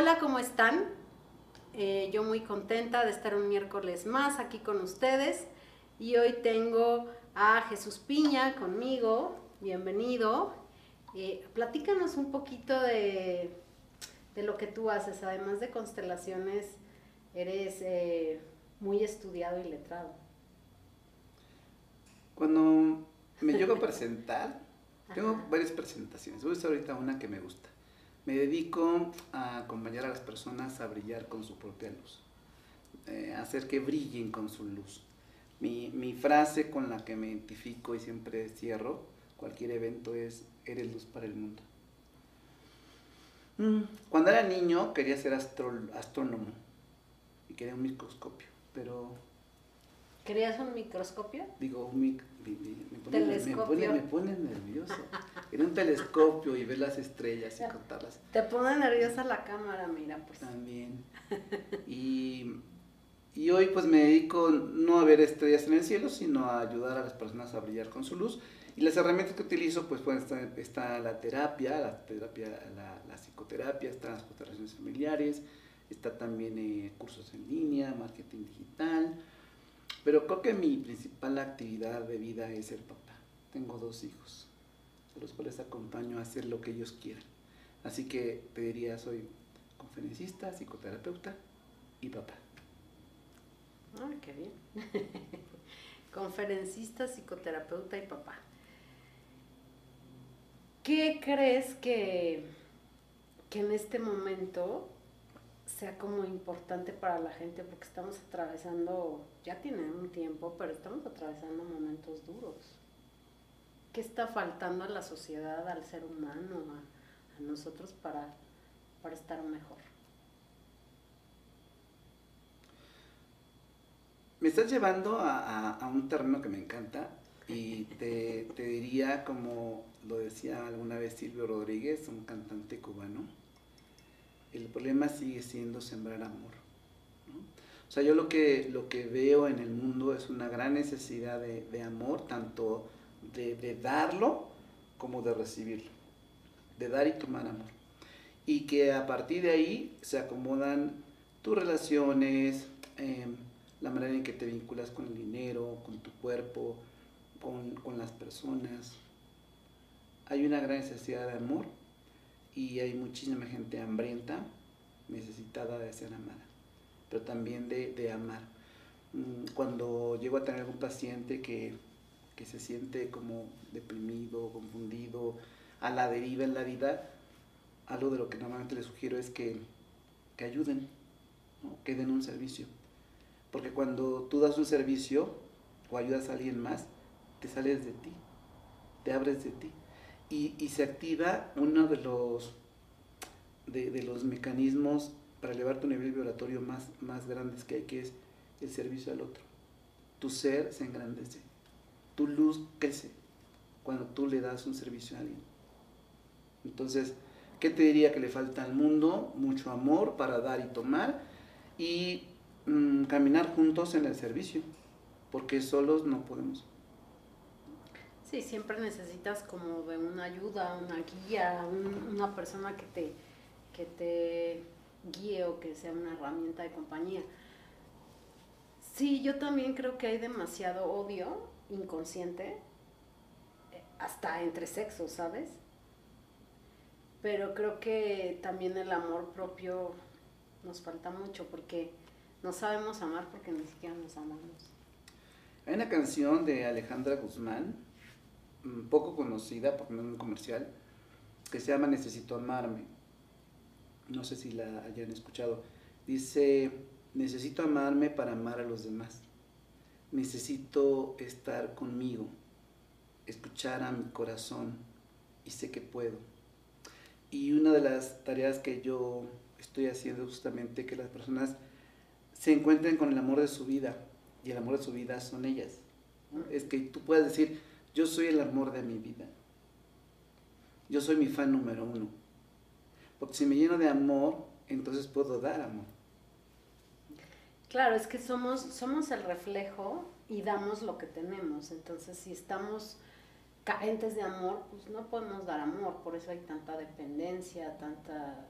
Hola, ¿cómo están? Eh, yo muy contenta de estar un miércoles más aquí con ustedes y hoy tengo a Jesús Piña conmigo. Bienvenido. Eh, platícanos un poquito de, de, lo que tú haces, además de constelaciones, eres eh, muy estudiado y letrado. Cuando me llego a presentar, tengo varias presentaciones. Voy a hacer ahorita una que me gusta. Me dedico a acompañar a las personas a brillar con su propia luz, eh, hacer que brillen con su luz. Mi, mi, frase con la que me identifico y siempre cierro cualquier evento es, eres luz para el mundo. Mm, cuando era niño quería ser astrónomo y quería un microscopio, pero ¿Querías un microscopio? Digo, un mic, me, pone, me, pone, me, pone, nervioso. Era un telescopio y ver las estrellas y contarlas. Te pone nerviosa la cámara, mira, pues. También. Y, y hoy pues me dedico no a ver estrellas en el cielo, sino a ayudar a las personas a brillar con su luz. Y las herramientas que utilizo, pues pueden estar, está la terapia, la terapia, la, la psicoterapia, están las constelaciones familiares, está también eh, cursos en línea, marketing digital, pero creo que mi principal actividad de vida es ser papá. Tengo dos hijos, a los cuales acompaño a hacer lo que ellos quieran. Así que te diría, soy conferencista, psicoterapeuta y papá. Ah, qué bien. conferencista, psicoterapeuta y papá. ¿Qué crees que, que en este momento sea como importante para la gente porque estamos atravesando, ya tiene un tiempo, pero estamos atravesando momentos duros. ¿Qué está faltando a la sociedad, al ser humano, a, nosotros para, para estar mejor? Me estás llevando a, a, un terreno que me encanta y te, te diría, como lo decía alguna vez Silvio Rodríguez, un cantante cubano, el problema sigue siendo sembrar amor. O sea, yo lo que, lo que veo en el mundo es una gran necesidad de, amor, tanto de, darlo como de recibirlo, de dar y tomar amor. Y que a partir de ahí se acomodan tus relaciones, em, la manera en que te vinculas con el dinero, con tu cuerpo, con, con las personas. Hay una gran necesidad de amor y hay muchísima gente hambrienta, necesitada de ser amada, pero también de, amar. Mm, cuando llego a tener algún paciente que, se siente como deprimido, confundido, a la deriva en la vida, algo de lo que normalmente les sugiero es que, ayuden, que den un servicio. Porque cuando tú das un servicio o ayudas a alguien más, te sales de ti, te abres de ti y, se activa uno de los, de, los mecanismos para elevar tu nivel vibratorio más, más grandes que hay, que es el servicio al otro. Tu ser se engrandece, tu luz crece cuando tú le das un servicio a alguien. Entonces, ¿qué te diría que le falta al mundo? Mucho amor para dar y tomar y mm, caminar juntos en el servicio, porque solos no podemos. Sí, siempre necesitas como de una ayuda, una guía, una persona que te, que te guíe o que sea una herramienta de compañía. Sí, yo también creo que hay demasiado odio inconsciente, eh, hasta entre sexos, ¿sabes? Pero creo que también el amor propio nos falta mucho porque no sabemos amar porque ni siquiera nos amamos. Hay una canción de Alejandra Guzmán poco conocida, porque no es muy comercial, que se llama Necesito amarme. No sé si la hayan escuchado. Dice, necesito amarme para amar a los demás. Necesito estar conmigo, escuchar a mi corazón y sé que puedo. Y una de las tareas que yo estoy haciendo justamente que las personas se encuentren con el amor de su vida y el amor de su vida son ellas. Es que tú puedes decir, yo soy el amor de mi vida. Yo soy mi fan número uno. Porque si me lleno de amor, entonces puedo dar amor. Claro, es que somos, somos el reflejo y damos lo que tenemos. Entonces, si estamos carentes de amor, pues no podemos dar amor. Por eso hay tanta dependencia, tanta,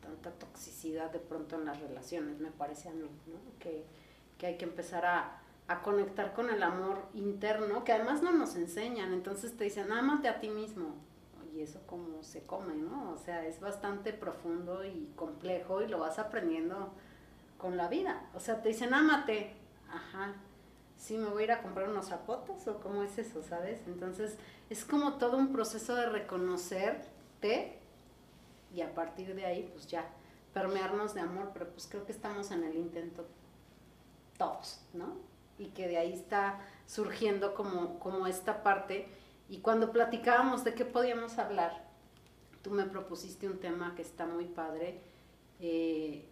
tanta toxicidad de pronto en las relaciones, me parece a mí, ¿no? Que, que hay que empezar a, a conectar con el amor interno, que además no nos enseñan, entonces te dicen, ámate a ti mismo, y eso como se come, ¿no? O sea, es bastante profundo y complejo y lo vas aprendiendo con la vida. O sea, te dicen, ámate, ajá, sí, me voy a ir a comprar unos zapatos o cómo es eso, ¿sabes? Entonces, es como todo un proceso de reconocerte y a partir de ahí, pues ya, permearnos de amor, pero pues creo que estamos en el intento todos, ¿no? Y que de ahí está surgiendo como, como esta parte y cuando platicábamos de qué podíamos hablar, tú me propusiste un tema que está muy padre, eh,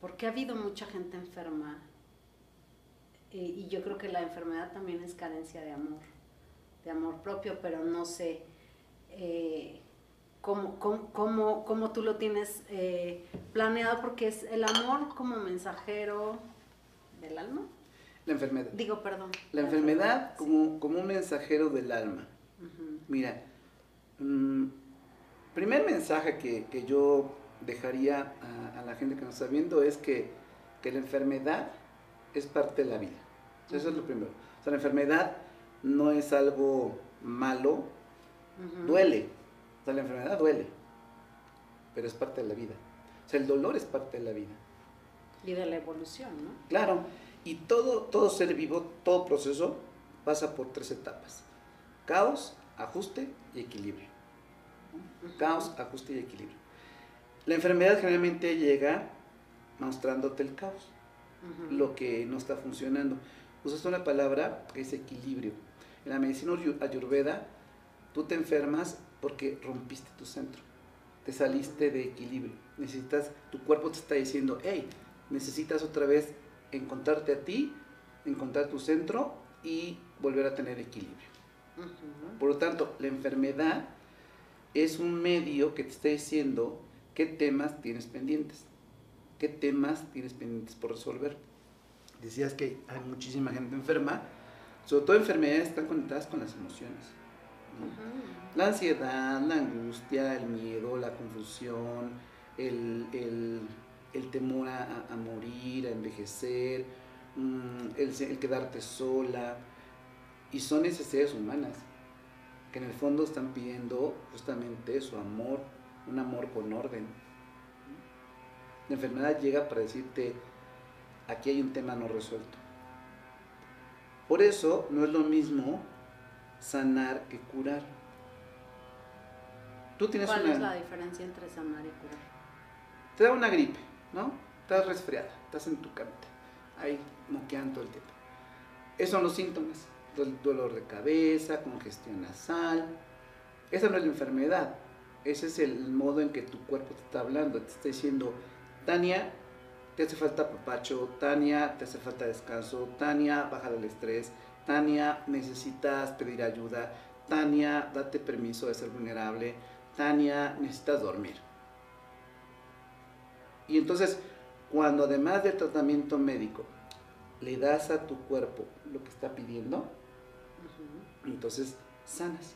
porque ha habido mucha gente enferma eh, y yo creo que la enfermedad también es carencia de amor, de amor propio, pero no sé eh, cómo, cómo, cómo, tú lo tienes planeado, porque es el amor como mensajero del alma. La enfermedad. Digo, perdón. La, enfermedad, como, como un mensajero del alma. Mira, mm, primer mensaje que, yo dejaría a, la gente que nos está viendo es que, la enfermedad es parte de la vida. Eso es lo primero. O sea, la enfermedad no es algo malo, duele. O sea, la enfermedad duele, pero es parte de la vida. O sea, el dolor es parte de la vida. Y de la evolución, ¿no? Claro. Y todo, todo ser vivo, todo proceso pasa por tres etapas. Caos, ajuste y equilibrio. Caos, ajuste y equilibrio. La enfermedad generalmente llega mostrándote el caos, lo que no está funcionando. Usas una palabra que es equilibrio. En la medicina ayurveda, tú te enfermas porque rompiste tu centro, te saliste de equilibrio. Necesitas, tu cuerpo te está diciendo, hey, necesitas otra vez encontrarte a ti, encontrar tu centro y volver a tener equilibrio. Por lo tanto, la enfermedad es un medio que te está diciendo qué temas tienes pendientes, qué temas tienes pendientes por resolver. Decías que hay muchísima gente enferma, sobre todo enfermedades están conectadas con las emociones. La ansiedad, la angustia, el miedo, la confusión, el el temor a, morir, a envejecer, mm, el, quedarte sola. Y son necesidades humanas, que en el fondo están pidiendo justamente su amor, un amor con orden. La enfermedad llega para decirte, aquí hay un tema no resuelto. Por eso no es lo mismo sanar que curar. Tú tienes ¿Cuál es la diferencia entre sanar y curar? Te da una gripe ¿no? Estás resfriada, estás en tu camita, ahí moqueando todo el tiempo. Esos son los síntomas, dolor de cabeza, congestión nasal. Esa no es la enfermedad, ese es el modo en que tu cuerpo te está hablando, te está diciendo, Tania, te hace falta papacho, Tania, te hace falta descanso, Tania, baja el estrés, Tania, necesitas pedir ayuda, Tania, date permiso de ser vulnerable, Tania, necesitas dormir. Y entonces, cuando además del tratamiento médico le das a tu cuerpo lo que está pidiendo, entonces sanas.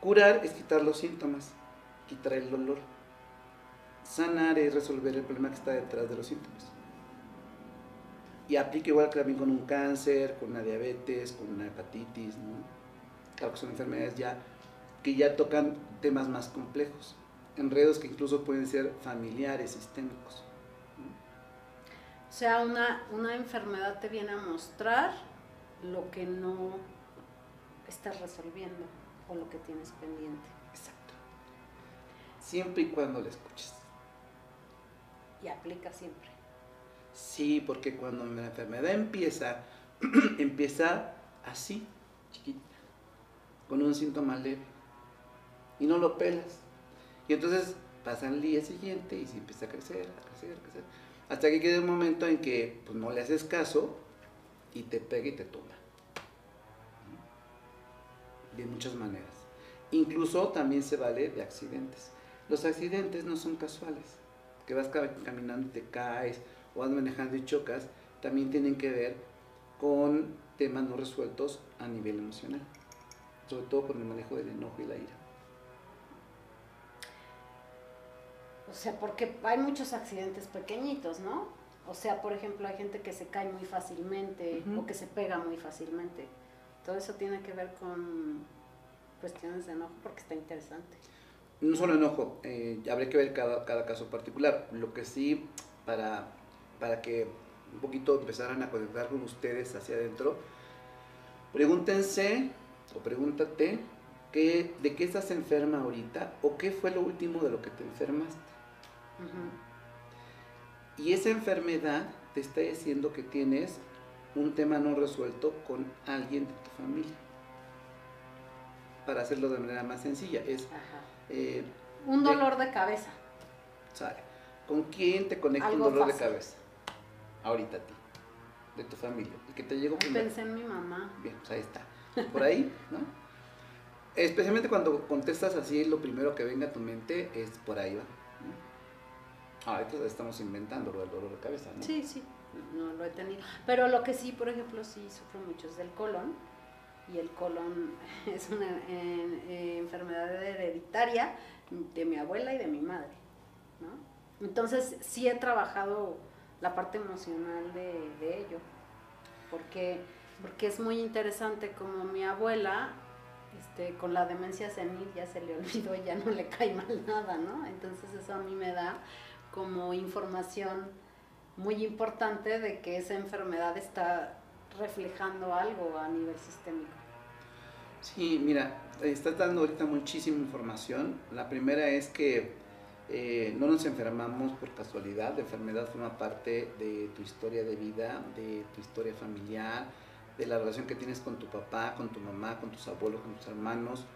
Curar es quitar los síntomas, quitar el dolor. Sanar es resolver el problema que está detrás de los síntomas. Y aplica igual que también con un cáncer, con una diabetes, con una hepatitis, ¿no? Claro que son enfermedades ya que ya tocan temas más complejos enredos que incluso pueden ser familiares, sistémicos. O sea, una, una enfermedad te viene a mostrar lo que no estás resolviendo o lo que tienes pendiente. Exacto. Siempre y cuando la escuches. Y aplica siempre. Sí, porque cuando la enfermedad empieza, empieza así, chiquita, con un síntoma leve. Y no lo pelas. Y entonces pasa el día siguiente y se empieza a crecer, a crecer, a crecer. Hasta que queda un momento en que pues, no le haces caso y te pega y te tumba. De muchas maneras. Incluso también se vale de accidentes. Los accidentes no son casuales. Que vas caminando y te caes o vas manejando y chocas, también tienen que ver con temas no resueltos a nivel emocional. Sobre todo con el manejo del enojo y la ira. O sea, porque hay muchos accidentes pequeñitos, ¿no? O sea, por ejemplo, hay gente que se cae muy fácilmente o que se pega muy fácilmente. Todo eso tiene que ver con cuestiones de enojo porque está interesante. No solo enojo, eh, habría que ver cada, cada caso particular. Lo que sí, para, para que un poquito empezaran a conectar con ustedes hacia adentro, pregúntense o pregúntate qué, de qué estás enferma ahorita o qué fue lo último de lo que te enfermaste. Y esa enfermedad te está diciendo que tienes un tema no resuelto con alguien de tu familia. Para hacerlo de manera más sencilla, es eh, Un dolor de cabeza. ¿Con quién te conecta Algo un dolor fácil. de cabeza? Ahorita a ti, de tu familia. El que te llegó primero. Pensé en mi mamá. Bien, pues ahí está. Por ahí, ¿no? Especialmente cuando contestas así, lo primero que venga a tu mente es por ahí, ¿va? Ah, entonces estamos inventando lo del dolor de cabeza, ¿no? Sí, sí, no lo he tenido. Pero lo que sí, por ejemplo, sí sufro mucho es del colon. Y el colon es una eh, eh, enfermedad hereditaria de mi abuela y de mi madre. ¿no? Entonces sí he trabajado la parte emocional de, ello. Porque, porque es muy interesante como mi abuela, este, con la demencia senil ya se le olvidó ya no le cae mal nada, ¿no? Entonces eso a mí me da como información muy importante de que esa enfermedad está reflejando algo a nivel sistémico. Sí, mira, estás dando ahorita muchísima información. La primera es que eh, no nos enfermamos por casualidad, la enfermedad forma parte de tu historia de vida, de tu historia familiar, de la relación que tienes con tu papá, con tu mamá, con tus abuelos, con tus hermanos,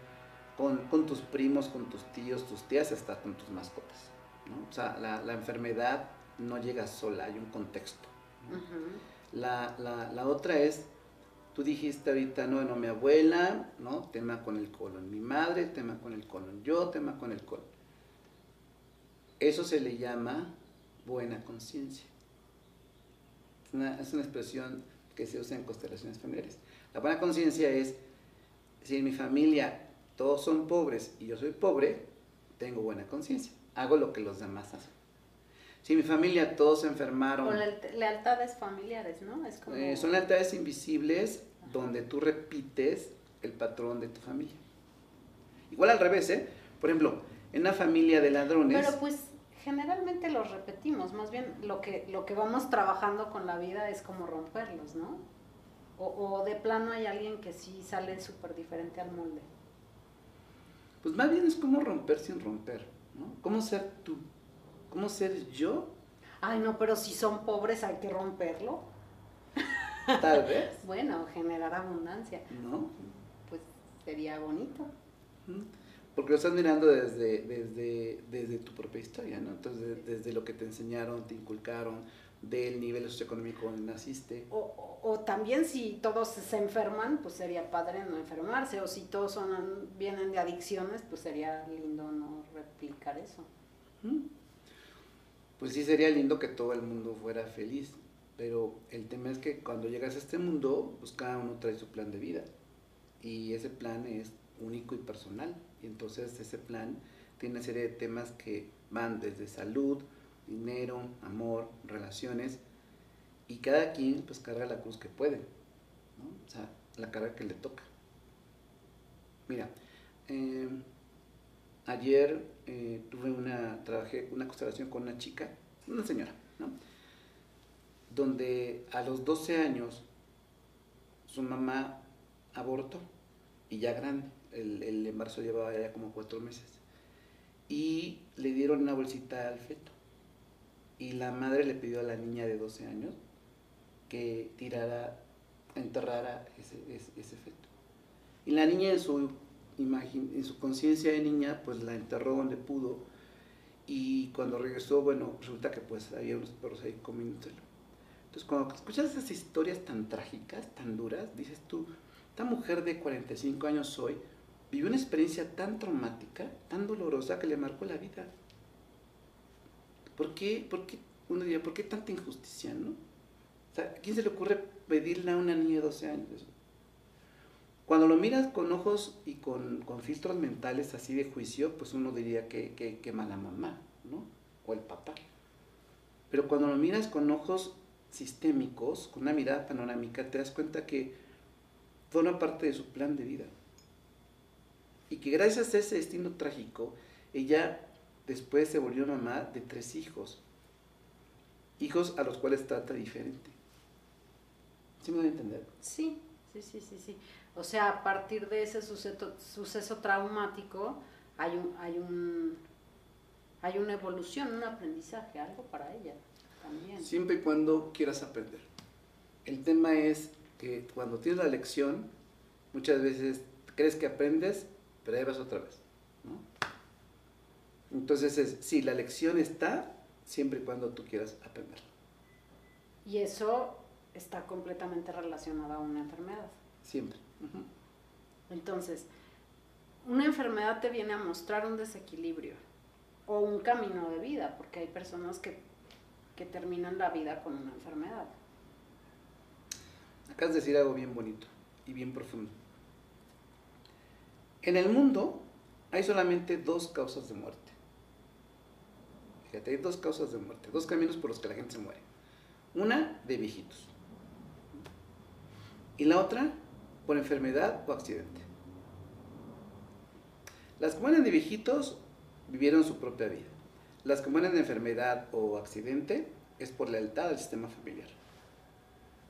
con, con tus primos, con tus tíos, tus tías, hasta con tus mascotas. ¿No? O sea, la, la enfermedad no llega sola, hay un contexto. La, la, la otra es, tú dijiste ahorita, no, no, mi abuela, ¿no? Tema con el colon. Mi madre, tema con el colon. Yo, tema con el colon. Eso se le llama buena conciencia. Es una expresión que se usa en constelaciones familiares. La buena conciencia es, si en mi familia todos son pobres y yo soy pobre, tengo buena conciencia. Hago lo que los demás hacen. Si en mi familia todos se enfermaron... Leal- lealtades familiares, ¿no? Es como... Eh, son lealtades invisibles donde tú repites el patrón de tu familia. Igual al revés, ¿eh? Por ejemplo, en una familia de ladrones, Pero pues generalmente los repetimos, más bien lo que, lo que vamos trabajando con la vida es como romperlos, ¿no? O, o de plano hay alguien que sí sale súper diferente al molde. pues más bien es como romper sin romper, ¿no? ¿Cómo ser tú? ¿Cómo ser yo? Ay, no, pero si son pobres hay que romperlo. Tal vez, Bueno, generar abundancia, ¿no? pues sería bonito. Porque lo estás mirando desde, desde, desde tu propia historia, ¿no? Entonces, de- desde lo que te enseñaron, te inculcaron, del nivel socioeconómico donde naciste. O, o- o también si todos se enferman, pues sería padre no enfermarse. O si todos son, vienen de adicciones, pues sería lindo no replicar eso. ¿Mm? Pues sí sería lindo que todo el mundo fuera feliz, pero el tema es que cuando llegas a este mundo, pues cada uno trae su plan de vida y ese plan es único y personal y entonces ese plan tiene una serie de temas que van desde salud, dinero, amor, relaciones y cada quien pues carga la cruz que puede, ¿no? o sea, la carga que le toca. Mira, eh, ayer eh, tuve una, trabajé una constelación con una chica, una señora, ¿no? Donde a los 12 años su mamá abortó y ya grande, el, el embarazo llevaba ya como cuatro meses y le dieron una bolsita al feto y la madre le pidió a la niña de 12 años que tirara, enterrara ese, ese, ese feto. Y la niña en su en su conciencia de niña, pues la enterró donde pudo. Y cuando regresó, bueno, resulta que pues había unos perros ahí comiéndoselo. Entonces, cuando escuchas esas historias tan trágicas, tan duras, dices tú, esta mujer de 45 años hoy vivió una experiencia tan traumática, tan dolorosa que le marcó la vida. ¿Por qué, por qué, uno diría, ¿por qué tanta injusticia, no? O sea, ¿a quién se le ocurre pedirle a una niña de 12 años eso? Cuando lo miras con ojos y con, con filtros mentales así de juicio, pues uno diría que, que, que mala mamá, ¿no? o el papá. Pero cuando lo miras con ojos sistémicos, con una mirada panorámica, te das cuenta que forma parte de su plan de vida. Y que gracias a ese destino trágico, ella después se volvió mamá de tres hijos. Hijos a los cuales trata diferente. ¿Sí me voy a entender? Sí, sí, sí, sí, sí. O sea, a partir de ese suceso, suceso traumático hay un, hay un hay una evolución, un aprendizaje, algo para ella también. Siempre y cuando quieras aprender. El tema es que cuando tienes la lección, muchas veces crees que aprendes, pero ahí vas otra vez. ¿no? Entonces, es, sí, la lección está siempre y cuando tú quieras aprender. Y eso está completamente relacionado a una enfermedad. Siempre. Entonces, una enfermedad te viene a mostrar un desequilibrio o un camino de vida, porque hay personas que, que terminan la vida con una enfermedad. Acabas de decir algo bien bonito y bien profundo. En el mundo hay solamente dos causas de muerte. Fíjate, hay dos causas de muerte, dos caminos por los que la gente se muere. Una de viejitos. Y la otra por enfermedad o accidente. Las que mueren de viejitos vivieron su propia vida. Las que mueren de enfermedad o accidente es por lealtad al sistema familiar.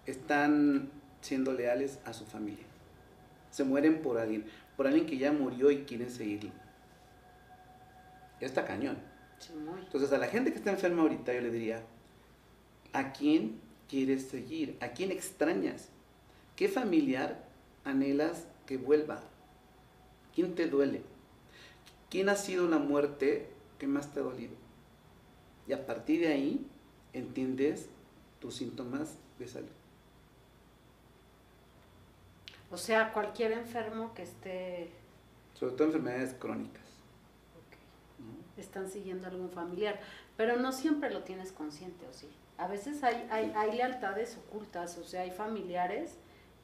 Están siendo leales a su familia. Se mueren por alguien, por alguien que ya murió y quieren seguirlo. Está cañón. Entonces a la gente que está enferma ahorita yo le diría, ¿a quién quieres seguir? ¿A quién extrañas? ¿Qué familiar anhelas que vuelva? ¿Quién te duele? ¿Quién ha sido la muerte que más te ha dolido? Y a partir de ahí entiendes tus síntomas de salud. O sea, cualquier enfermo que esté... Sobre todo enfermedades crónicas. Están siguiendo algún familiar, pero no siempre lo tienes consciente, ¿o sí? A veces hay, hay, hay lealtades ocultas, o sea, hay familiares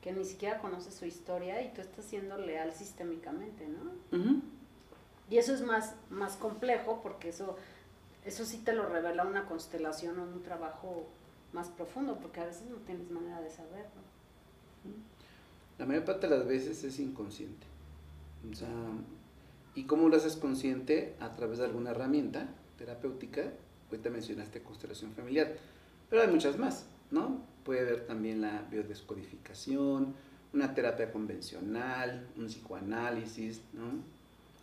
que ni siquiera conoces su historia y tú estás siendo leal sistémicamente, ¿no? Y eso es más, más complejo porque eso, eso sí te lo revela una constelación o un trabajo más profundo, porque a veces no tienes manera de saberlo. La mayor parte de las veces es inconsciente. O sea, ¿y cómo lo haces consciente? A través de alguna herramienta terapéutica. Ahorita mencionaste constelación familiar, pero hay muchas más, ¿no? Puede haber también la biodescodificación, una terapia convencional, un psicoanálisis, ¿no?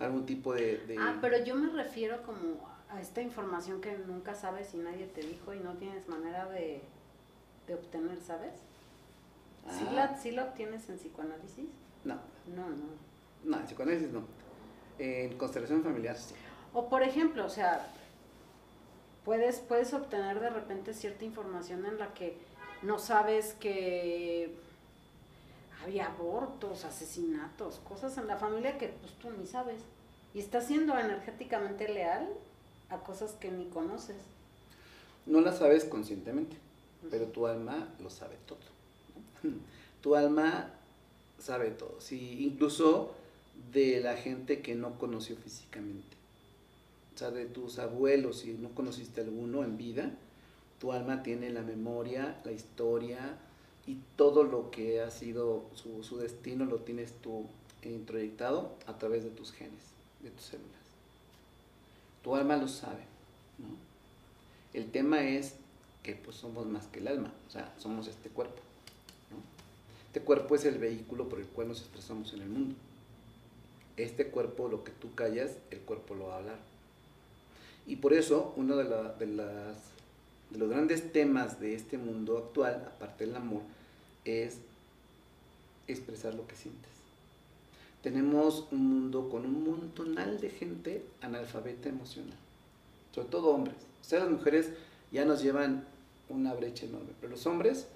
algún tipo de, Ah, pero yo me refiero como a esta información que nunca sabes y nadie te dijo y no tienes manera de, obtener, ¿sabes? ¿Sí, la, ah. ¿Sí, la, obtienes en psicoanálisis? No. No, no. No, en psicoanálisis no. En constelación familiar sí. O por ejemplo, o sea, puedes, puedes obtener de repente cierta información en la que no sabes que había abortos, asesinatos, cosas en la familia que pues tú ni sabes. Y estás siendo energéticamente leal a cosas que ni conoces. No las sabes conscientemente, pero tu alma lo sabe todo. Tu alma sabe todo, sí, incluso de la gente que no conoció físicamente. O sea, de tus abuelos, si no conociste alguno en vida, tu alma tiene la memoria, la historia, y todo lo que ha sido su, destino lo tienes tú introyectado a través de tus genes, de tus células. Tu alma lo sabe. El tema es que pues somos más que el alma, o sea, somos este cuerpo. Este cuerpo es el vehículo por el cual nos expresamos en el mundo. Este cuerpo, lo que tú callas, el cuerpo lo va a hablar. Y por eso, de, de, las, de los grandes temas de este mundo actual, aparte del amor, es expresar lo que sientes. Tenemos un mundo con un montonal de gente analfabeta emocional, sobre todo hombres. O sea, las mujeres ya nos llevan una brecha enorme, pero los hombres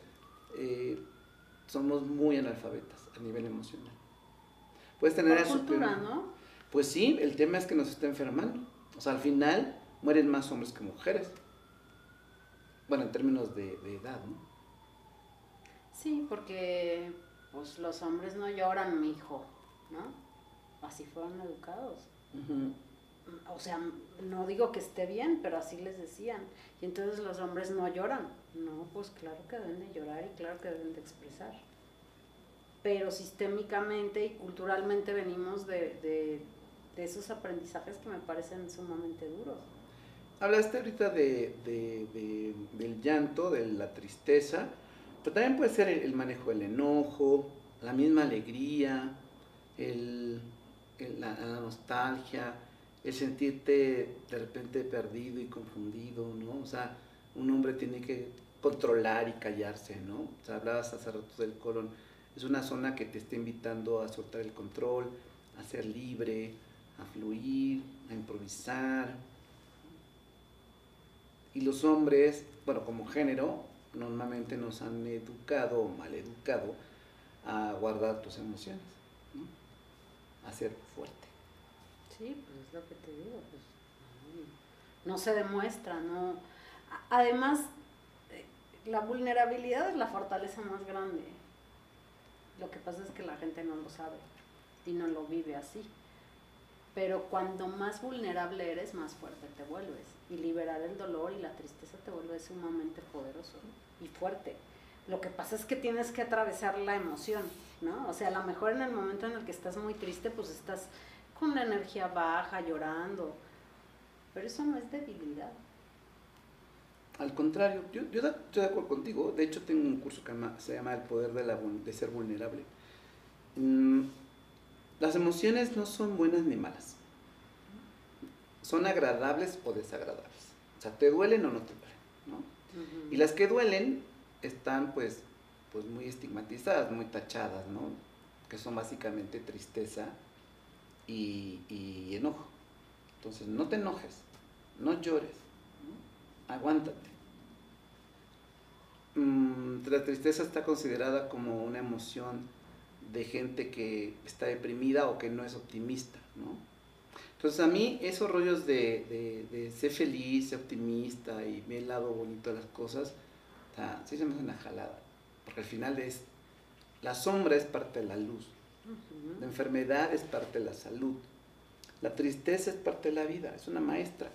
eh, somos muy analfabetas a nivel emocional. Puedes tener Por cultura, ¿no? Pues sí, el tema es que nos está enfermando. O sea, al final mueren más hombres que mujeres. Bueno, en términos de, de edad, ¿no? Sí, porque pues los hombres no lloran, mi hijo, ¿no? Así fueron educados. o sea, no digo que esté bien, pero así les decían. Y entonces los hombres no lloran. No, pues claro que deben de llorar y claro que deben de expresar. Pero sistémicamente y culturalmente venimos de, de, de esos aprendizajes que me parecen sumamente duros. Hablaste ahorita de, de, del llanto, de la tristeza, pero también puede ser el, manejo del enojo, la misma alegría, el, la, la nostalgia, el sentirte de repente perdido y confundido, ¿no? O sea, un hombre tiene que controlar y callarse, ¿no? O sea, hablabas hace rato del colon. Es una zona que te está invitando a soltar el control, a ser libre, a fluir, a improvisar. Y los hombres, bueno, como género, normalmente nos han educado o mal educado a guardar tus emociones, a ser fuerte. Sí, pues es lo que te digo, pues no, se demuestra, no. Además, eh, la vulnerabilidad es la fortaleza más grande. Lo que pasa es que la gente no lo sabe y no lo vive así. Pero cuando más vulnerable eres, más fuerte te vuelves. Y liberar el dolor y la tristeza te vuelve sumamente poderoso y fuerte. Lo que pasa es que tienes que atravesar la emoción, ¿no? O sea, a lo mejor en el momento en el que estás muy triste, pues estás con la energía baja, llorando. Pero eso no es debilidad. Al contrario, yo, yo estoy de acuerdo contigo. De hecho, tengo un curso que se llama El poder de, la, de ser vulnerable. Mm, las emociones no son buenas ni malas. Son agradables o desagradables. O sea, te duelen o no te duelen. ¿no? Y las que duelen están pues, pues muy estigmatizadas, muy tachadas, ¿no? que son básicamente tristeza, y, enojo. Entonces, no te enojes, no llores, aguántate. Mm, la tristeza está considerada como una emoción de gente que está deprimida o que no es optimista, ¿no? Entonces a mí esos rollos de, de, ser feliz, ser optimista y ver el lado bonito de las cosas, sí se me hace una jalada, porque al final es, la sombra es parte de la luz, la enfermedad es parte de la salud. La tristeza es parte de la vida, es una maestra.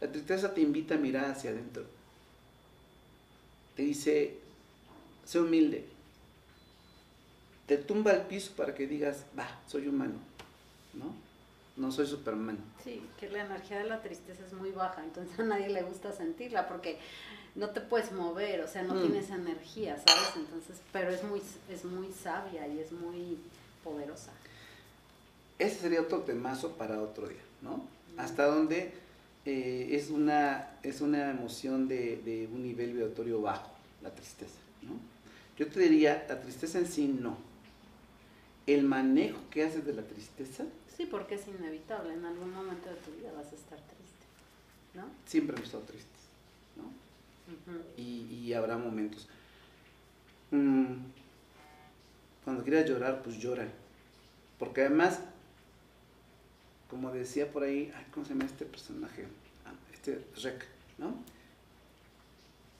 La tristeza te invita a mirar hacia adentro. Te dice, sé humilde. Te tumba al piso para que digas, va, soy humano, ¿no? No soy Superman. Sí, que la energía de la tristeza es muy baja, entonces a nadie le gusta sentirla porque no te puedes mover, o sea, no mm. tienes energía, ¿sabes? Entonces, pero es muy, es muy sabia y es muy poderosa. Ese sería otro temazo para otro día, ¿no? Hasta donde eh, es, una, es una emoción de, un nivel vibratorio bajo, la tristeza, ¿no? Yo te diría, la tristeza en sí no. El manejo que haces de la tristeza. Sí, porque es inevitable, en algún momento de tu vida vas a estar triste, ¿no? Siempre hemos estado tristes, ¿no? y, habrá momentos. Mm, cuando quieras llorar, pues llora. Porque además, como decía por ahí, ¿cómo se llama este personaje? Ah, este Rec, ¿no?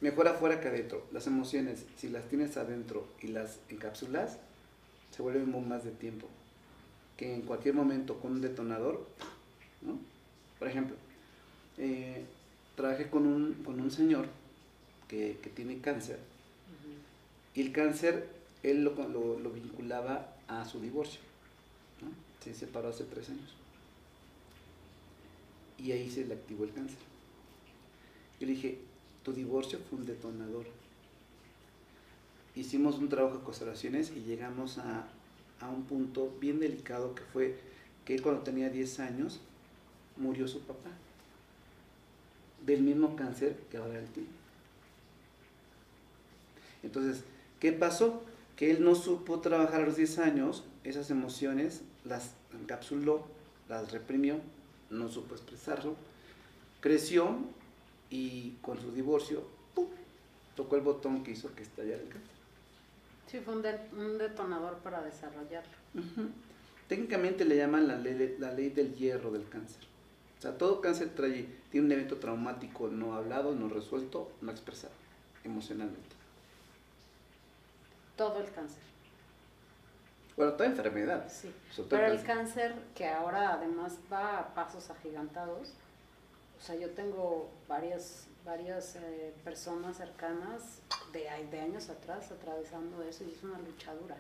Mejor afuera que adentro. Las emociones, si las tienes adentro y las encapsulas, se vuelven bombas de tiempo. Que en cualquier momento con un detonador, ¿no? Por ejemplo, eh, trabajé con un, con un señor que, tiene cáncer. Y el cáncer él lo, lo, vinculaba a su divorcio. Se separó hace tres años. Y ahí se le activó el cáncer. Yo le dije, tu divorcio fue un detonador. Hicimos un trabajo de constelaciones y llegamos a, un punto bien delicado que fue que cuando tenía 10 años murió su papá. Del mismo cáncer que ahora él tiene. Entonces, ¿qué pasó? que él no supo trabajar a los 10 años, esas emociones las encapsuló, las reprimió, no supo expresarlo, creció y con su divorcio tocó el botón que hizo que estallara el cáncer. Sí, fue un, detonador para desarrollarlo. Técnicamente le llaman la ley, la ley del hierro del cáncer. O sea, todo cáncer trae, tiene un evento traumático no hablado, no resuelto, no expresado emocionalmente todo el cáncer. Bueno, toda enfermedad. Sí. Pero el el cáncer, que ahora además va a pasos agigantados, o sea, yo tengo varias, varias eh, personas cercanas de, de años atrás atravesando eso y es una luchadura.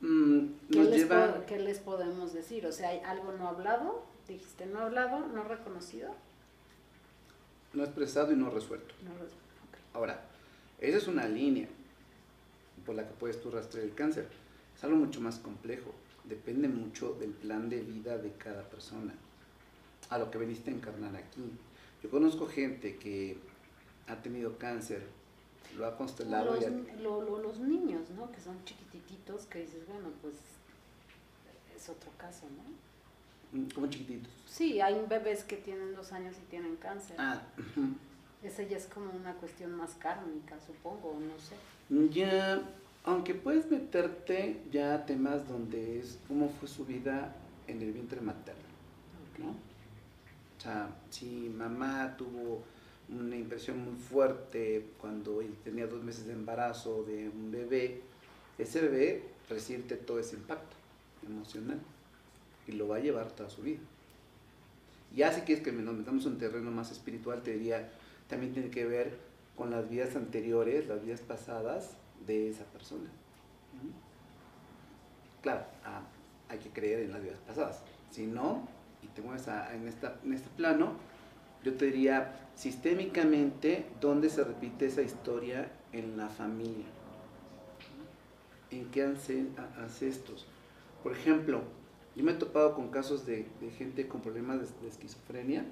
Mm, ¿Qué les, lleva... po- qué les podemos decir? O sea, ¿hay algo no hablado? Dijiste no hablado, no reconocido. no expresado y no resuelto. No re- ok. Ahora, esa es una línea por la que puedes tú rastrear el cáncer. Es algo mucho más complejo. Depende mucho del plan de vida de cada persona. A lo que veniste a encarnar aquí. Yo conozco gente que ha tenido cáncer, lo ha constelado Los, y ha- ni- lo- lo- los niños, ¿no? Que son chiquitititos, que dices, bueno, pues es otro caso, ¿no? mm, como chiquititos. Sí, hay bebés que tienen dos años y tienen cáncer. Ah. Esa ya es como una cuestión más kármica, supongo, no sé. Ya, aunque puedes meterte ya a temas donde es cómo fue su vida en el vientre materno, ¿no? O sea, si mamá tuvo una impresión muy fuerte cuando tenía dos meses de embarazo de un bebé, ese bebé resiente todo ese impacto emocional y lo va a llevar toda su vida. Ya si quieres que nos metamos en un terreno más espiritual, te diría, también tiene que ver con las vidas anteriores, las vidas pasadas de esa persona. Claro, ah, hay que creer en las vidas pasadas. Si no, y te mueves en este plano, yo te diría sistémicamente dónde se repite esa historia en la familia. ¿En qué ancestros? Por ejemplo, yo me he topado con casos de, de gente con problemas de- de esquizofrenia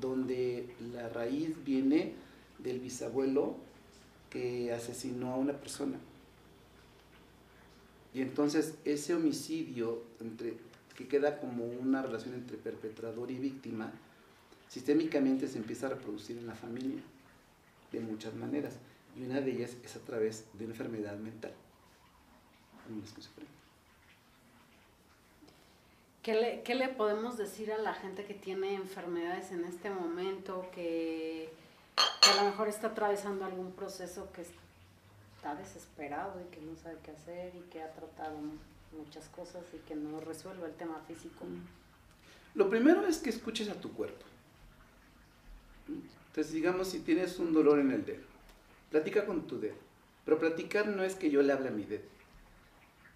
donde la raíz viene del bisabuelo que asesinó a una persona. Y entonces ese homicidio entre, que queda como una relación entre perpetrador y víctima, sistémicamente se empieza a reproducir en la familia de muchas maneras. Y una de ellas es a través de una enfermedad mental. esquizofrenia. ¿Qué le, ¿Qué le podemos decir a la gente que tiene enfermedades en este momento, que, que a lo mejor está atravesando algún proceso que está desesperado y que no sabe qué hacer y que ha tratado muchas cosas y que no resuelve el tema físico? Lo primero es que escuches a tu cuerpo. Entonces, digamos, si tienes un dolor en el dedo, platica con tu dedo. Pero platicar no es que yo le hable a mi dedo.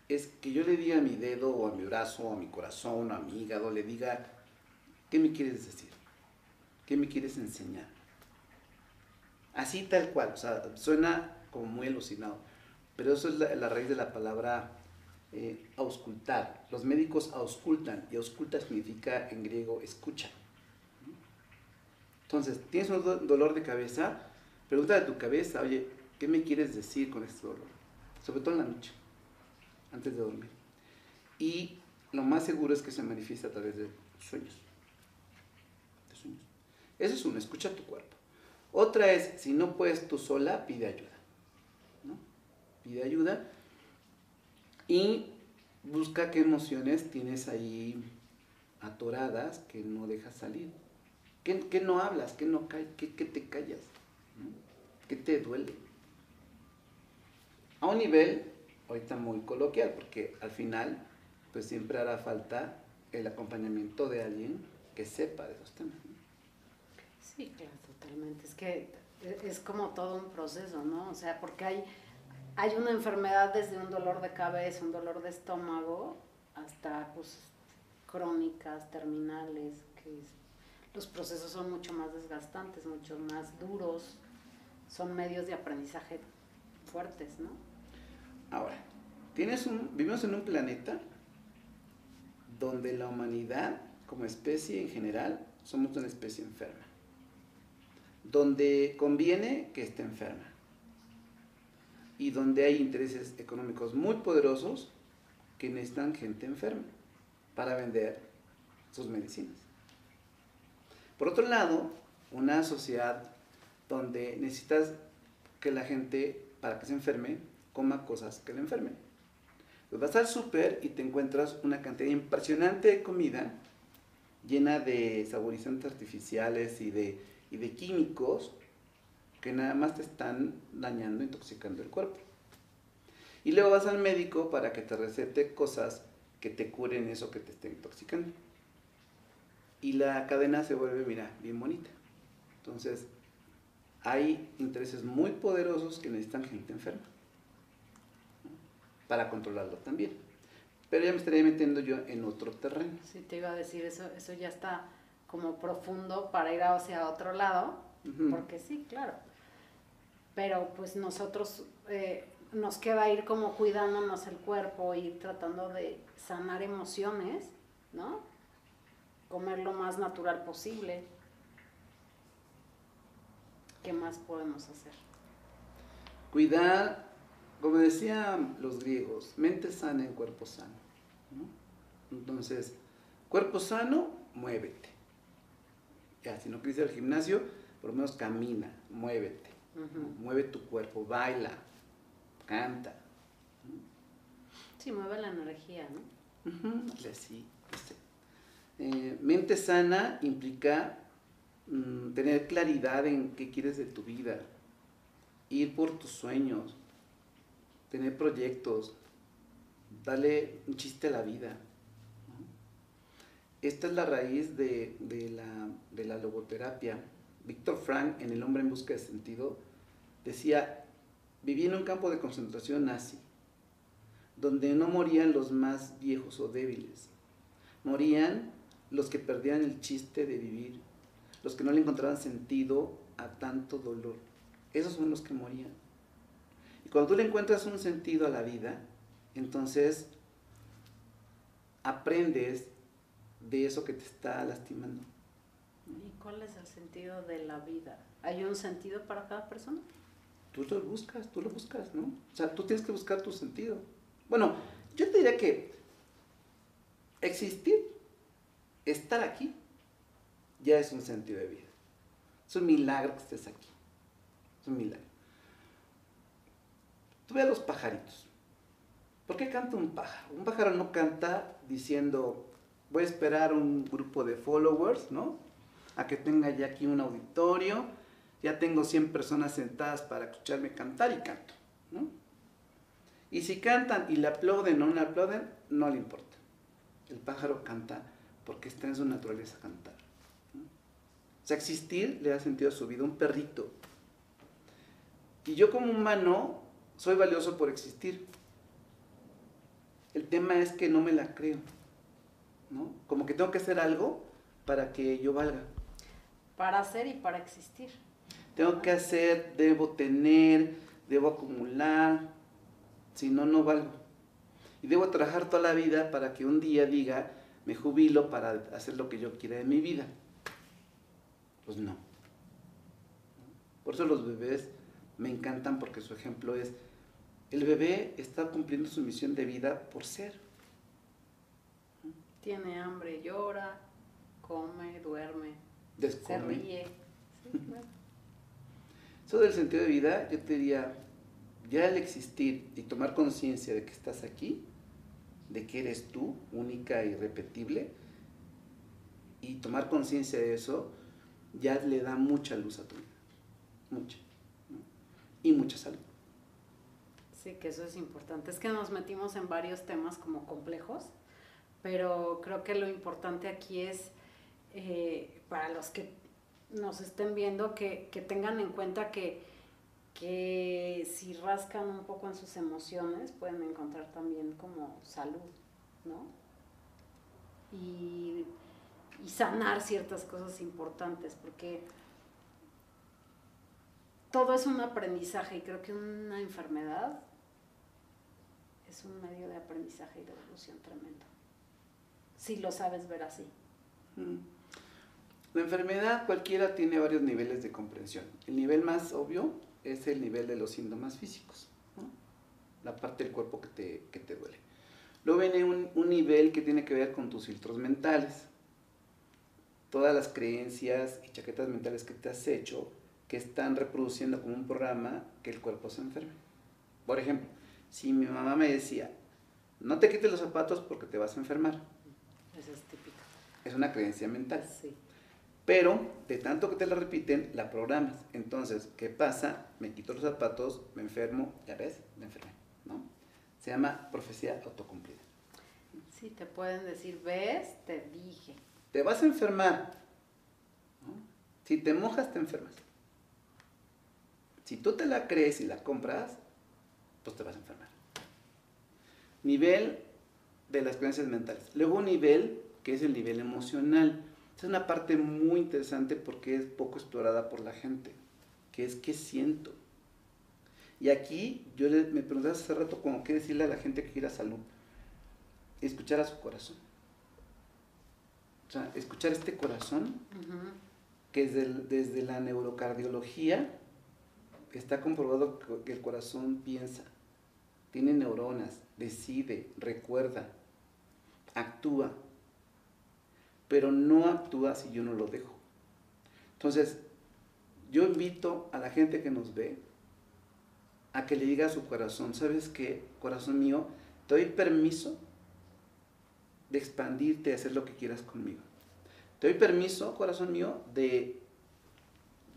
Es que yo le diga a mi dedo o a mi brazo o a mi corazón o a mi hígado, le diga, ¿qué me quieres decir? ¿Qué me quieres enseñar? Así tal cual, o sea, suena como muy alucinado. Pero eso es la, raíz de la palabra eh, auscultar. Los médicos auscultan y ausculta significa en griego escucha. Entonces, tienes un do- dolor de cabeza, pregúntale a tu cabeza, oye, ¿qué me quieres decir con este dolor? Sobre todo en la noche, antes de dormir. Y lo más seguro es que se manifiesta a través de sueños. Sueños. Eso es uno, escucha tu cuerpo. Otra es, si no puedes tú sola, pide ayuda. Pide ayuda y busca qué emociones tienes ahí atoradas que no dejas salir. ¿Qué, qué no hablas? ¿Qué, no qué, qué te callas? ¿Qué te duele? A un nivel, ahorita muy coloquial, porque al final, pues siempre hará falta el acompañamiento de alguien que sepa de esos temas. ¿no? Sí, claro, totalmente. Es que es como todo un proceso, ¿no? O sea, porque hay, hay una enfermedad desde un dolor de cabeza, un dolor de estómago, hasta pues crónicas, terminales, que los procesos son mucho más desgastantes, mucho más duros, son medios de aprendizaje fuertes, ¿no? Ahora, tienes un, vivimos en un planeta donde la humanidad, como especie en general, somos una especie enferma. Donde conviene que esté enferma. Y donde hay intereses económicos muy poderosos que necesitan gente enferma para vender sus medicinas. Por otro lado, una sociedad donde necesitas que la gente, para que se enferme, coma cosas que le enfermen. Pues vas al súper y te encuentras una cantidad impresionante de comida llena de saborizantes artificiales y de, y de químicos que nada más te están dañando, intoxicando el cuerpo. Y luego vas al médico para que te recete cosas que te curen eso que te esté intoxicando. Y la cadena se vuelve, mira, bien bonita. Entonces, hay intereses muy poderosos que necesitan gente enferma para controlarlo también. Pero ya me estaría metiendo yo en otro terreno. Sí, te iba a decir, eso, eso ya está como profundo para ir hacia otro lado, porque sí, claro. Pero pues nosotros eh, nos queda ir como cuidándonos el cuerpo, ir tratando de sanar emociones, ¿no? Comer lo más natural posible. ¿Qué más podemos hacer? Cuidar, como decían los griegos, mente sana en cuerpo sano. Entonces, cuerpo sano, muévete. Ya, si no quieres ir al gimnasio, por lo menos camina, muévete. Mueve tu cuerpo, baila, canta. Sí, mueve la energía, ¿no? Sí, eh, mente sana implica mm, tener claridad en qué quieres de tu vida, ir por tus sueños, tener proyectos, darle un chiste a la vida. Esta es la raíz de, la, de la logoterapia. Víctor Frank, en El hombre en busca de sentido, decía, viví en un campo de concentración nazi, donde no morían los más viejos o débiles, morían los que perdían el chiste de vivir, los que no le encontraban sentido a tanto dolor. Esos son los que morían. Y cuando tú le encuentras un sentido a la vida, entonces aprendes de eso que te está lastimando. ¿Y cuál es el sentido de la vida? ¿Hay un sentido para cada persona? Tú lo buscas, tú lo buscas, ¿no? O sea, tú tienes que buscar tu sentido. Bueno, yo te diría que existir, estar aquí, ya es un sentido de vida. Es un milagro que estés aquí. Es un milagro. Tú ve a los pajaritos. ¿Por qué canta un pájaro? Un pájaro no canta diciendo, voy a esperar un grupo de followers, ¿no? A que tenga ya aquí un auditorio, ya tengo 100 personas sentadas para escucharme cantar y canto, ¿no? Y si cantan y le aplauden o no le aplauden, no le importa. El pájaro canta porque está en su naturaleza cantar. O sea, existir le da sentido a su vida, un perrito. Y yo como humano soy valioso por existir. El tema es que no me la creo. ¿no? Como que tengo que hacer algo para que yo valga. Para hacer y para existir. Tengo que hacer, debo tener, debo acumular, si no, no valgo. Y debo trabajar toda la vida para que un día diga, me jubilo para hacer lo que yo quiera de mi vida. Pues no. Por eso los bebés me encantan porque su ejemplo es, el bebé está cumpliendo su misión de vida por ser. Tiene hambre, llora, come, duerme, se ríe. Eso del sentido de vida, yo te diría, ya al existir y tomar conciencia de que estás aquí, de que eres tú, única y irrepetible, y tomar conciencia de eso, ya le da mucha luz a tu vida. Mucha. Y mucha salud. Sí, que eso es importante. Es que nos metimos en varios temas como complejos, pero creo que lo importante aquí es, eh, para los que nos estén viendo, que, tengan en cuenta que, que si rascan un poco en sus emociones, pueden encontrar también como salud, ¿no? Y, sanar ciertas cosas importantes, porque todo es un aprendizaje y creo que una enfermedad es un medio de aprendizaje y de evolución tremendo. Si lo sabes ver así. Mm. La enfermedad cualquiera tiene varios niveles de comprensión. El nivel más obvio es el nivel de los síntomas físicos, la parte del cuerpo que te, que te duele. Luego viene un, un, nivel que tiene que ver con tus filtros mentales. Todas las creencias y chaquetas mentales que te has hecho que están reproduciendo como un programa que el cuerpo se enferme. Por ejemplo, si mi mamá me decía, no te quites los zapatos porque te vas a enfermar. Eso es típico. Es una creencia mental. Sí. Pero de tanto que te la repiten, la programas. Entonces, ¿qué pasa? Me quito los zapatos, me enfermo, ya ves, me enfermé, ¿no? Se llama profecía autocumplida. Sí, te pueden decir, ves, te dije. Te vas a enfermar. ¿no? Si te mojas, te enfermas. Si tú te la crees y la compras, pues te vas a enfermar. Nivel de las creencias mentales. Luego un nivel que es el nivel emocional. Es una parte muy interesante porque es poco explorada por la gente, que es qué siento. Y aquí yo le, me preguntaba hace rato como qué decirle a la gente que quiera salud. Escuchar a su corazón. O sea, escuchar este corazón que desde, el- desde la neurocardiología está comprobado que el corazón piensa, tiene neuronas, decide, recuerda, actúa, pero no actúa si yo no lo dejo. Entonces, yo invito a la gente que nos ve a que le diga a su corazón, ¿sabes qué, corazón mío? Te doy permiso de expandirte, de hacer lo que quieras conmigo. Te doy permiso, corazón mío, de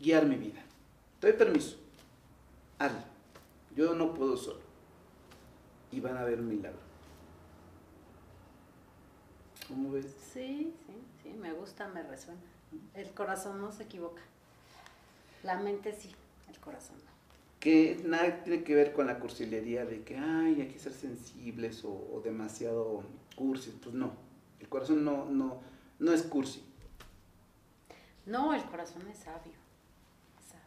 guiar mi vida. Te doy permiso. Hazlo. Yo no puedo solo. Y van a ver un milagro. ¿Cómo ves? Sí, sí, sí, me gusta, me resuena. El corazón no se equivoca. La mente sí, el corazón no. Que nada tiene que ver con la cursilería de que, ay, hay que ser sensibles o, o demasiado cursis. Pues no. El corazón no, no, no es cursi. No, el corazón es sabio. es sabio.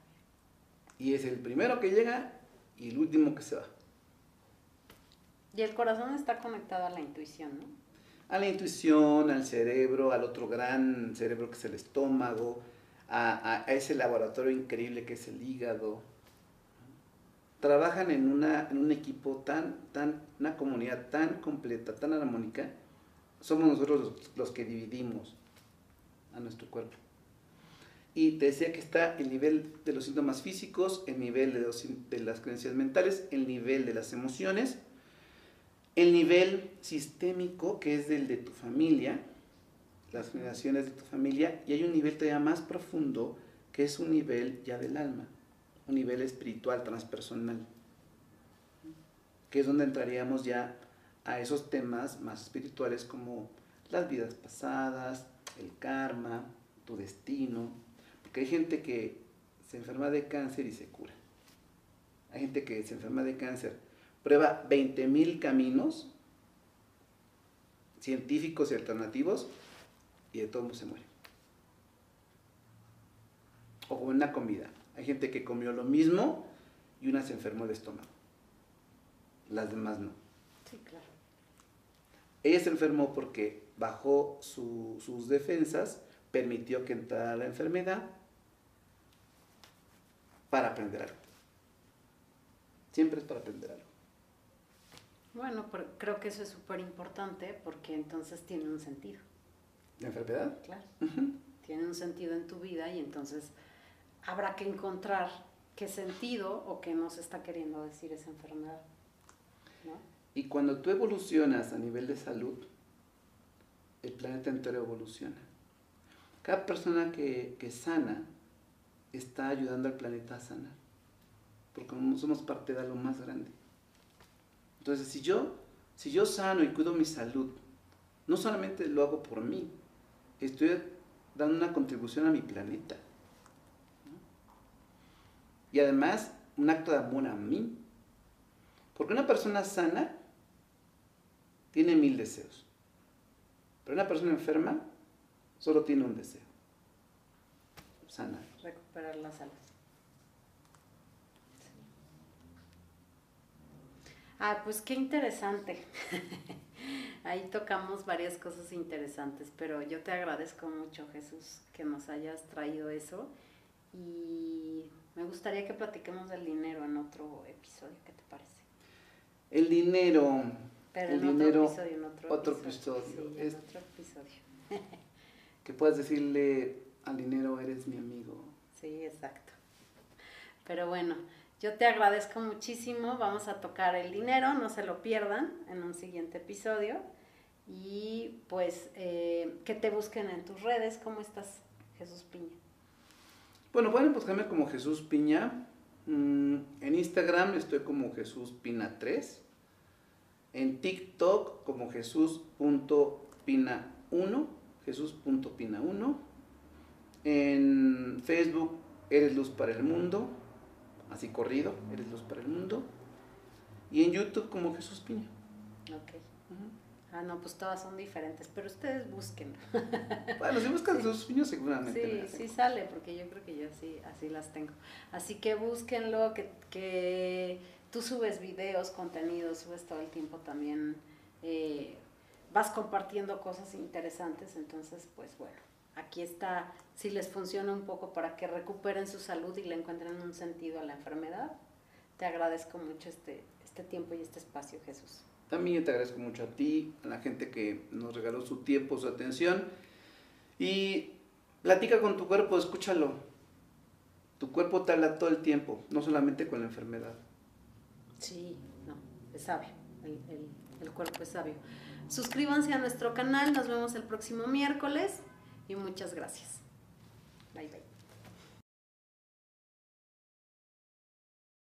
Y es el primero que llega y el último que se va. Y el corazón está conectado a la intuición, ¿no? A la intuición, al cerebro, al otro gran cerebro que es el estómago, a, ese laboratorio increíble que es el hígado. Trabajan en, una, en un equipo tan, tan, una comunidad tan completa, tan armónica. Somos nosotros los, que dividimos a nuestro cuerpo. Y te decía que está el nivel de los síntomas físicos, el nivel de, los de las creencias mentales, el nivel de las emociones, el nivel sistémico, que es del de tu familia, las generaciones de tu familia, y hay un nivel todavía más profundo, que es un nivel ya del alma, un nivel espiritual, transpersonal, que es donde entraríamos ya a esos temas más espirituales como las vidas pasadas, el karma, tu destino, porque hay gente que se enferma de cáncer y se cura. Hay gente que se enferma de cáncer, prueba 20.000 caminos científicos y alternativos y de todo mundo se muere. O con una comida. Hay gente que comió lo mismo y una se enfermó de estómago. Las demás no. Sí, claro. Ella se enfermó porque bajó su- sus defensas, permitió que entrara la enfermedad para aprender algo. Siempre es para aprender algo. Bueno, pero creo que eso es súper importante porque entonces tiene un sentido, ¿La enfermedad? claro. Tiene un sentido en tu vida y entonces habrá que encontrar qué sentido o qué nos está queriendo decir esa enfermedad. ¿no? Y cuando tú evolucionas a nivel de salud, el planeta entero evoluciona. Cada persona que, que sana está ayudando al planeta a sanar. Porque somos parte de algo más grande. Entonces, si yo, si yo sano y cuido mi salud, no solamente lo hago por mí, estoy dando una contribución a mi planeta. Y además, un acto de amor a mí. Porque una persona sana tiene mil deseos. Pero una persona enferma solo tiene un deseo. Sanar. Recuperar la salud. Ah, pues qué interesante. Ahí tocamos varias cosas interesantes, pero yo te agradezco mucho, Jesús, que nos hayas traído eso. Y me gustaría que platiquemos del dinero en otro episodio, ¿qué te parece? El dinero. Pero el en dinero, otro episodio, en otro, otro episodio. episodio. Sí, en otro episodio. que puedas decirle al dinero, eres mi amigo. Sí, exacto. Pero bueno, yo te agradezco muchísimo. Vamos a tocar el dinero, no se lo pierdan en un siguiente episodio. Y pues eh, que te busquen en tus redes. ¿Cómo estás, Jesús Piña? Bueno, pueden buscarme como Jesús Piña. Mm, en Instagram estoy como Jesús Pina 3. En TikTok como Jesús.pina1, Jesús.pina1. En Facebook Eres Luz para el Mundo, así corrido, Eres Luz para el Mundo. Y en YouTube como Jesús Piña. Ok. Ah, no, pues todas son diferentes, pero ustedes busquen. Bueno, si buscan sus piños seguramente. Sí, sí sale, porque yo creo que yo así, así las tengo. Así que búsquenlo, que, que tú subes videos, contenidos, subes todo el tiempo también, eh, vas compartiendo cosas interesantes, entonces pues bueno, aquí está, si les funciona un poco para que recuperen su salud y le encuentren un sentido a la enfermedad, te agradezco mucho este, este tiempo y este espacio, Jesús. También yo te agradezco mucho a ti, a la gente que nos regaló su tiempo, su atención. Y platica con tu cuerpo, escúchalo. Tu cuerpo te habla todo el tiempo, no solamente con la enfermedad. Sí, no, es sabio, el, el, el cuerpo es sabio. Suscríbanse a nuestro canal, nos vemos el próximo miércoles y muchas gracias. Bye bye.